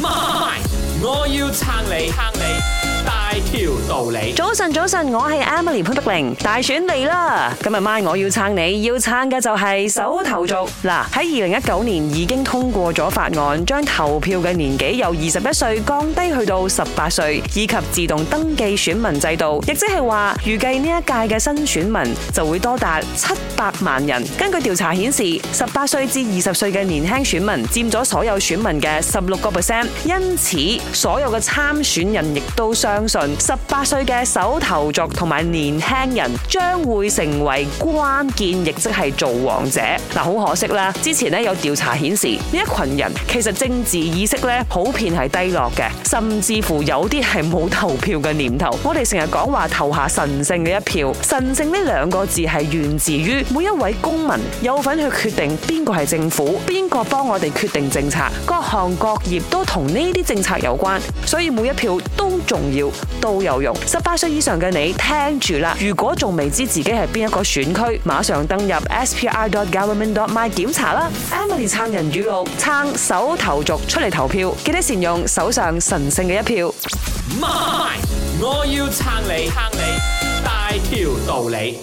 妈。我要撐你，撐你帶條道理。早晨，早晨，我係 Emily 潘碧玲。大選嚟啦！今日晚我要撐你，要撐嘅就係手頭族嗱。喺二零一九年已經通過咗法案，將投票嘅年紀由二十一歲降低去到十八歲，以及自動登記選民制度，亦即係話預計呢一屆嘅新選民就會多達七百萬人。根據調查顯示，十八歲至二十歲嘅年輕選民佔咗所有選民嘅十六個 percent，因此。所有嘅參選人亦都相信，十八歲嘅首投族同埋年輕人將會成為關鍵，亦即係造王者。嗱，好可惜啦！之前咧有調查顯示，呢一群人其實政治意識咧普遍係低落嘅，甚至乎有啲係冇投票嘅念頭。我哋成日講話投下神聖嘅一票，神聖呢兩個字係源自於每一位公民有份去決定邊個係政府，邊個幫我哋決定政策，各行各業都同呢啲政策有。所以每一票都重要，都有用。十八岁以上嘅你，听住啦！如果仲未知自己系边一个选区，马上登入 spire.government.my 检查啦。Emily 撑人语录，撑手投足出嚟投票，记得善用手上神圣嘅一票。My，我要撑你，撑你，带条道理。